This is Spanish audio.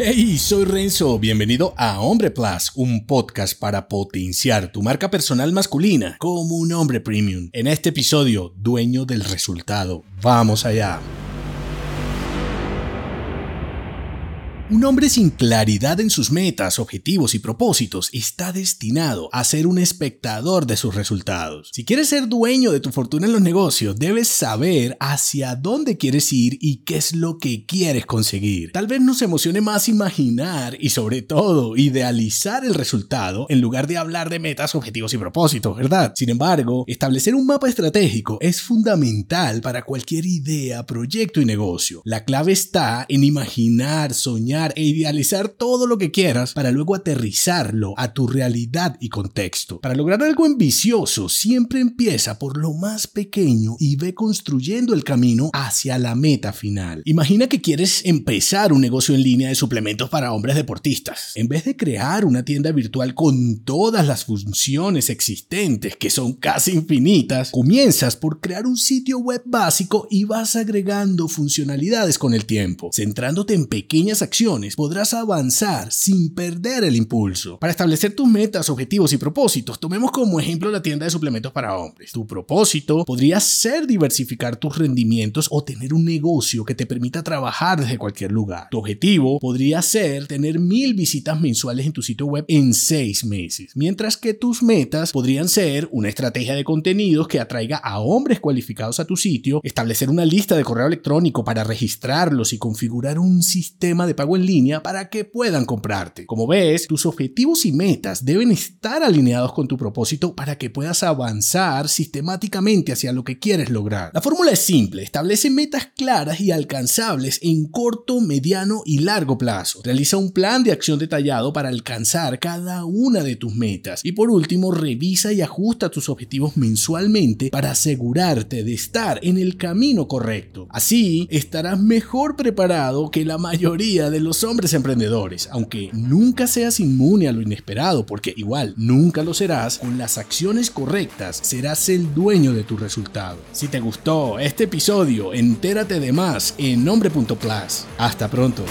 Hey, soy Renzo, bienvenido a Hombre Plus, un podcast para potenciar tu marca personal masculina como un hombre premium. En este episodio, dueño del resultado. Vamos allá. Un hombre sin claridad en sus metas, objetivos y propósitos está destinado a ser un espectador de sus resultados. Si quieres ser dueño de tu fortuna en los negocios, debes saber hacia dónde quieres ir y qué es lo que quieres conseguir. Tal vez nos emocione más imaginar y sobre todo idealizar el resultado en lugar de hablar de metas, objetivos y propósitos, ¿verdad? Sin embargo, establecer un mapa estratégico es fundamental para cualquier idea, proyecto y negocio. La clave está en imaginar, soñar, e idealizar todo lo que quieras para luego aterrizarlo a tu realidad y contexto. Para lograr algo ambicioso, siempre empieza por lo más pequeño y ve construyendo el camino hacia la meta final. Imagina que quieres empezar un negocio en línea de suplementos para hombres deportistas. En vez de crear una tienda virtual con todas las funciones existentes, que son casi infinitas, comienzas por crear un sitio web básico y vas agregando funcionalidades con el tiempo, centrándote en pequeñas podrás avanzar sin perder el impulso. Para establecer tus metas, objetivos y propósitos, tomemos como ejemplo la tienda de suplementos para hombres. Tu propósito podría ser diversificar tus rendimientos o tener un negocio que te permita trabajar desde cualquier lugar. Tu objetivo podría ser tener mil visitas mensuales en tu sitio web en seis meses, mientras que tus metas podrían ser una estrategia de contenidos que atraiga a hombres cualificados a tu sitio, establecer una lista de correo electrónico para registrarlos y configurar un sistema de pago línea para que puedan comprarte. Como ves, tus objetivos y metas deben estar alineados con tu propósito para que puedas avanzar sistemáticamente hacia lo que quieres lograr. La fórmula es simple, establece metas claras y alcanzables en corto, mediano y largo plazo. Realiza un plan de acción detallado para alcanzar cada una de tus metas. Y por último, revisa y ajusta tus objetivos mensualmente para asegurarte de estar en el camino correcto. Así estarás mejor preparado que la mayoría de los los hombres emprendedores, aunque nunca seas inmune a lo inesperado, porque igual nunca lo serás, con las acciones correctas serás el dueño de tu resultado. Si te gustó este episodio, entérate de más en nombre.plus. Hasta pronto.